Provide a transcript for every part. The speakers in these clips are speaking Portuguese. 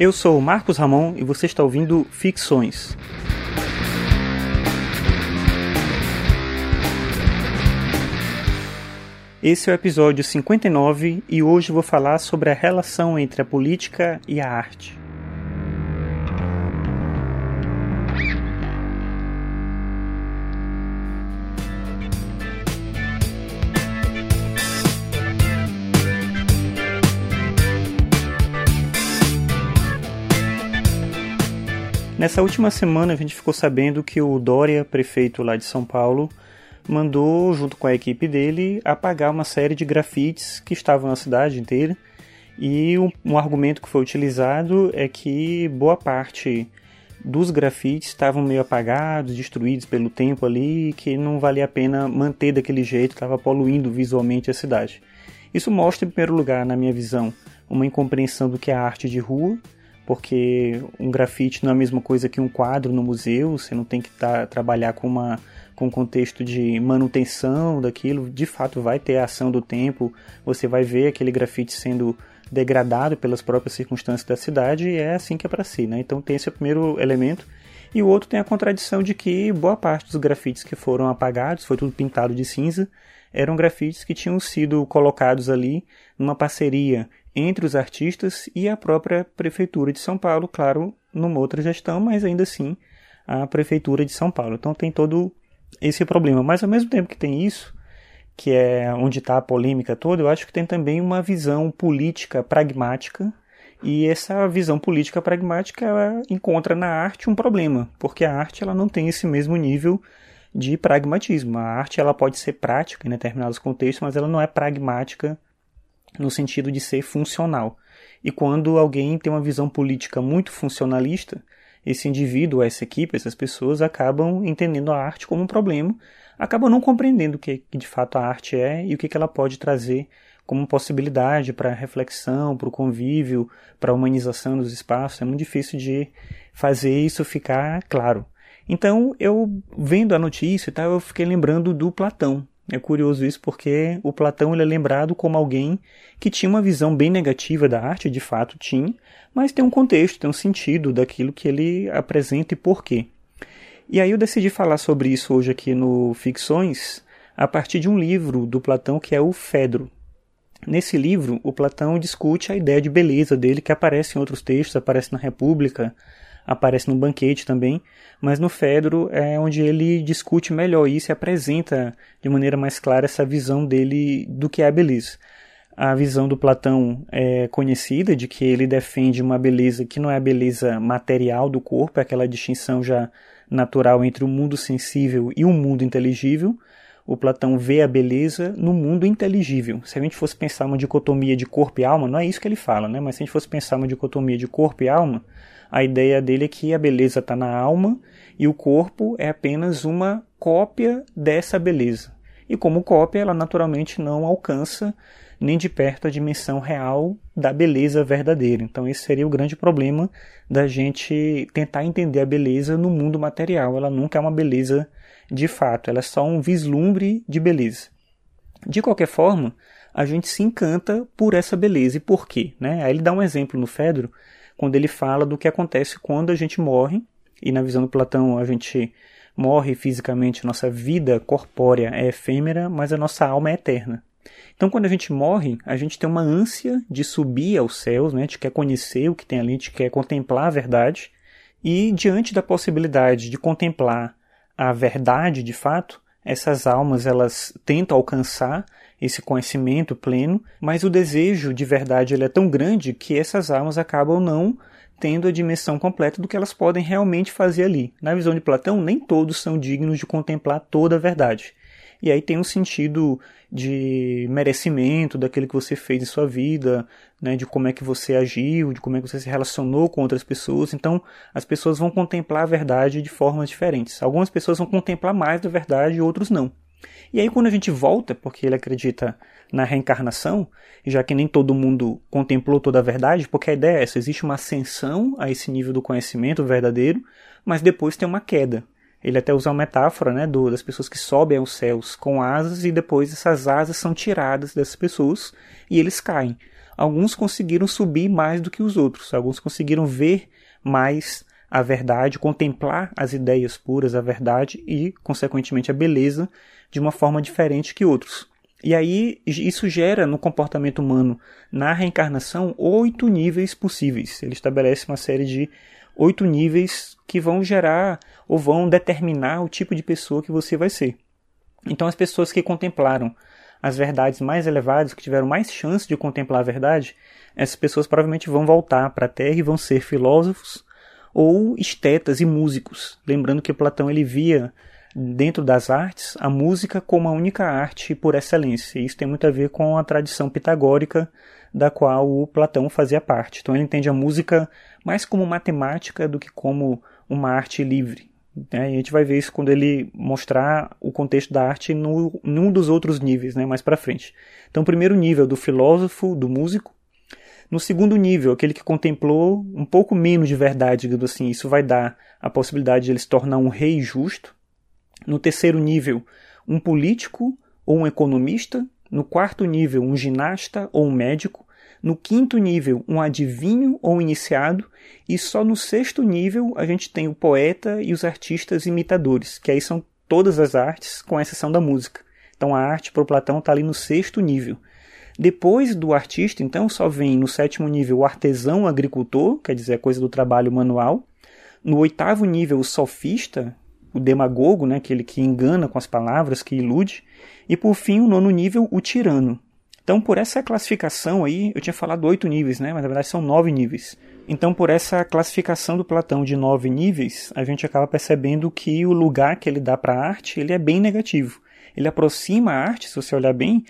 Eu sou o Marcos Ramon e você está ouvindo Ficções. Esse é o episódio 59 e hoje vou falar sobre a relação entre a política e a arte. Nessa última semana a gente ficou sabendo que o Dória, prefeito lá de São Paulo, mandou, junto com a equipe dele, apagar uma série de grafites que estavam na cidade inteira. E um, um argumento que foi utilizado é que boa parte dos grafites estavam meio apagados, destruídos pelo tempo ali, que não valia a pena manter daquele jeito, estava poluindo visualmente a cidade. Isso mostra, em primeiro lugar, na minha visão, uma incompreensão do que é a arte de rua porque um grafite não é a mesma coisa que um quadro no museu, você não tem que tá, trabalhar com uma com um contexto de manutenção daquilo, de fato vai ter a ação do tempo, você vai ver aquele grafite sendo degradado pelas próprias circunstâncias da cidade e é assim que é para si, né? Então tem esse primeiro elemento e o outro tem a contradição de que boa parte dos grafites que foram apagados, foi tudo pintado de cinza, eram grafites que tinham sido colocados ali numa parceria entre os artistas e a própria Prefeitura de São Paulo, claro, numa outra gestão, mas ainda assim a Prefeitura de São Paulo. Então tem todo esse problema. Mas ao mesmo tempo que tem isso, que é onde está a polêmica toda, eu acho que tem também uma visão política pragmática. E essa visão política pragmática encontra na arte um problema, porque a arte ela não tem esse mesmo nível de pragmatismo. A arte ela pode ser prática em determinados contextos, mas ela não é pragmática no sentido de ser funcional. E quando alguém tem uma visão política muito funcionalista, esse indivíduo, essa equipe, essas pessoas acabam entendendo a arte como um problema, acabam não compreendendo o que, de fato a arte é e o que ela pode trazer como possibilidade para a reflexão, para o convívio, para a humanização dos espaços. É muito difícil de fazer isso ficar claro. Então, eu vendo a notícia e tal, eu fiquei lembrando do Platão, é curioso isso porque o Platão ele é lembrado como alguém que tinha uma visão bem negativa da arte, de fato tinha, mas tem um contexto, tem um sentido daquilo que ele apresenta e por quê. E aí eu decidi falar sobre isso hoje aqui no Ficções, a partir de um livro do Platão que é o Fedro. Nesse livro, o Platão discute a ideia de beleza dele, que aparece em outros textos, aparece na República, aparece no banquete também, mas no Fedro é onde ele discute melhor isso e apresenta de maneira mais clara essa visão dele do que é a beleza. A visão do Platão é conhecida de que ele defende uma beleza que não é a beleza material do corpo, é aquela distinção já natural entre o mundo sensível e o mundo inteligível. O Platão vê a beleza no mundo inteligível. Se a gente fosse pensar uma dicotomia de corpo e alma, não é isso que ele fala, né? Mas se a gente fosse pensar uma dicotomia de corpo e alma, a ideia dele é que a beleza está na alma e o corpo é apenas uma cópia dessa beleza. E como cópia, ela naturalmente não alcança nem de perto a dimensão real da beleza verdadeira. Então, esse seria o grande problema da gente tentar entender a beleza no mundo material. Ela nunca é uma beleza de fato, ela é só um vislumbre de beleza. De qualquer forma, a gente se encanta por essa beleza. E por quê? Né? Aí ele dá um exemplo no Fedro quando ele fala do que acontece quando a gente morre, e na visão do Platão a gente morre fisicamente, nossa vida corpórea é efêmera, mas a nossa alma é eterna. Então, quando a gente morre, a gente tem uma ânsia de subir aos céus, né? a gente quer conhecer o que tem ali, a gente quer contemplar a verdade, e diante da possibilidade de contemplar a verdade de fato, essas almas elas tentam alcançar esse conhecimento pleno, mas o desejo de verdade ele é tão grande que essas almas acabam não tendo a dimensão completa do que elas podem realmente fazer ali. Na visão de Platão, nem todos são dignos de contemplar toda a verdade. E aí tem um sentido de merecimento daquilo que você fez em sua vida, né, de como é que você agiu, de como é que você se relacionou com outras pessoas. Então, as pessoas vão contemplar a verdade de formas diferentes. Algumas pessoas vão contemplar mais da verdade outros não. E aí, quando a gente volta, porque ele acredita na reencarnação, já que nem todo mundo contemplou toda a verdade, porque a ideia é essa: existe uma ascensão a esse nível do conhecimento verdadeiro, mas depois tem uma queda. Ele até usa uma metáfora né, do, das pessoas que sobem aos céus com asas e depois essas asas são tiradas dessas pessoas e eles caem. alguns conseguiram subir mais do que os outros, alguns conseguiram ver mais a verdade, contemplar as ideias puras, a verdade e, consequentemente, a beleza de uma forma diferente que outros. E aí isso gera no comportamento humano, na reencarnação, oito níveis possíveis. Ele estabelece uma série de oito níveis que vão gerar ou vão determinar o tipo de pessoa que você vai ser. Então, as pessoas que contemplaram as verdades mais elevadas, que tiveram mais chance de contemplar a verdade, essas pessoas provavelmente vão voltar para a Terra e vão ser filósofos ou estetas e músicos. Lembrando que Platão ele via dentro das artes a música como a única arte por excelência. E isso tem muito a ver com a tradição pitagórica da qual o Platão fazia parte. Então ele entende a música mais como matemática do que como uma arte livre. Né? E a gente vai ver isso quando ele mostrar o contexto da arte no, num dos outros níveis, né, mais para frente. Então, primeiro nível do filósofo, do músico. No segundo nível, aquele que contemplou um pouco menos de verdade, digamos assim, isso vai dar a possibilidade de ele se tornar um rei justo. No terceiro nível, um político ou um economista. No quarto nível, um ginasta ou um médico. No quinto nível, um adivinho ou iniciado, e só no sexto nível a gente tem o poeta e os artistas imitadores, que aí são todas as artes, com exceção da música. Então a arte para o Platão está ali no sexto nível. Depois do artista, então, só vem no sétimo nível o artesão agricultor, quer dizer, a coisa do trabalho manual. No oitavo nível, o sofista, o demagogo, né, aquele que engana com as palavras, que ilude. E por fim, o nono nível, o tirano, então, por essa classificação aí, eu tinha falado oito níveis, né? Mas na verdade são nove níveis. Então, por essa classificação do Platão de nove níveis, a gente acaba percebendo que o lugar que ele dá para a arte, ele é bem negativo. Ele aproxima a arte, se você olhar bem,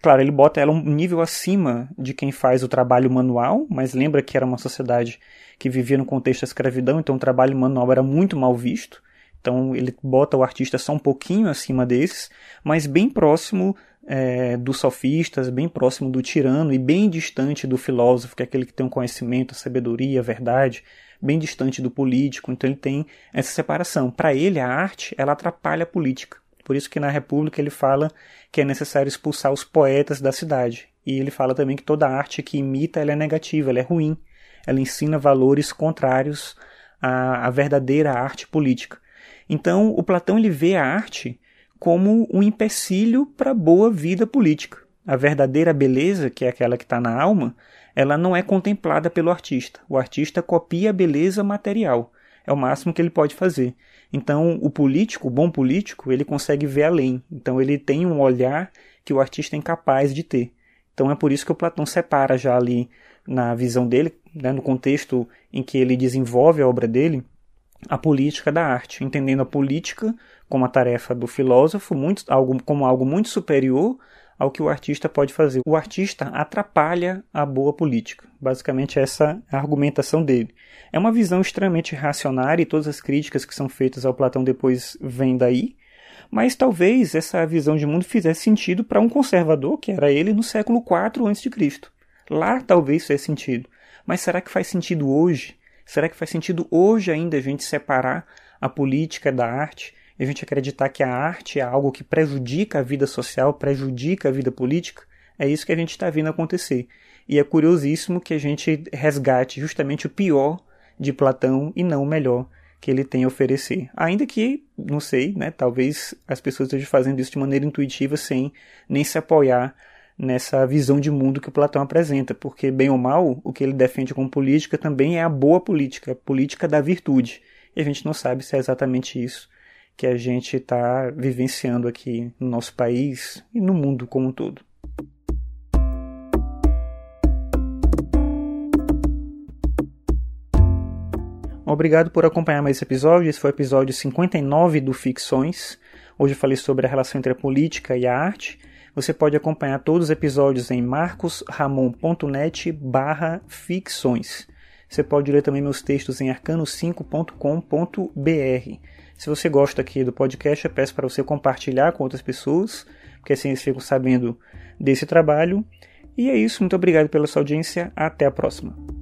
claro, ele bota ela um nível acima de quem faz o trabalho manual, mas lembra que era uma sociedade que vivia no contexto da escravidão, então o trabalho manual era muito mal visto. Então ele bota o artista só um pouquinho acima desses, mas bem próximo é, dos sofistas, bem próximo do tirano e bem distante do filósofo, que é aquele que tem um conhecimento, a sabedoria, a verdade, bem distante do político. Então ele tem essa separação. Para ele, a arte ela atrapalha a política. Por isso que na República ele fala que é necessário expulsar os poetas da cidade. E ele fala também que toda arte que imita ela é negativa, ela é ruim. Ela ensina valores contrários à, à verdadeira arte política. Então, o Platão ele vê a arte como um empecilho para a boa vida política. A verdadeira beleza, que é aquela que está na alma, ela não é contemplada pelo artista. O artista copia a beleza material. É o máximo que ele pode fazer. Então, o político, o bom político, ele consegue ver além. Então, ele tem um olhar que o artista é incapaz de ter. Então, é por isso que o Platão separa já ali na visão dele, né, no contexto em que ele desenvolve a obra dele, a política da arte, entendendo a política como a tarefa do filósofo, muito, algo, como algo muito superior ao que o artista pode fazer. O artista atrapalha a boa política. Basicamente, essa é a argumentação dele. É uma visão extremamente reacionária e todas as críticas que são feitas ao Platão depois vêm daí. Mas talvez essa visão de mundo fizesse sentido para um conservador, que era ele, no século IV a.C. Lá talvez fizesse sentido. Mas será que faz sentido hoje? Será que faz sentido hoje ainda a gente separar a política da arte e a gente acreditar que a arte é algo que prejudica a vida social, prejudica a vida política? É isso que a gente está vendo acontecer. E é curiosíssimo que a gente resgate justamente o pior de Platão e não o melhor que ele tem a oferecer. Ainda que, não sei, né, talvez as pessoas estejam fazendo isso de maneira intuitiva sem nem se apoiar nessa visão de mundo que Platão apresenta, porque, bem ou mal, o que ele defende como política também é a boa política, a política da virtude. E a gente não sabe se é exatamente isso que a gente está vivenciando aqui no nosso país e no mundo como um todo. Obrigado por acompanhar mais esse episódio. Esse foi o episódio 59 do Ficções. Hoje eu falei sobre a relação entre a política e a arte. Você pode acompanhar todos os episódios em marcosramon.net barra ficções. Você pode ler também meus textos em arcano5.com.br. Se você gosta aqui do podcast, eu peço para você compartilhar com outras pessoas, porque assim eles ficam sabendo desse trabalho. E é isso, muito obrigado pela sua audiência, até a próxima.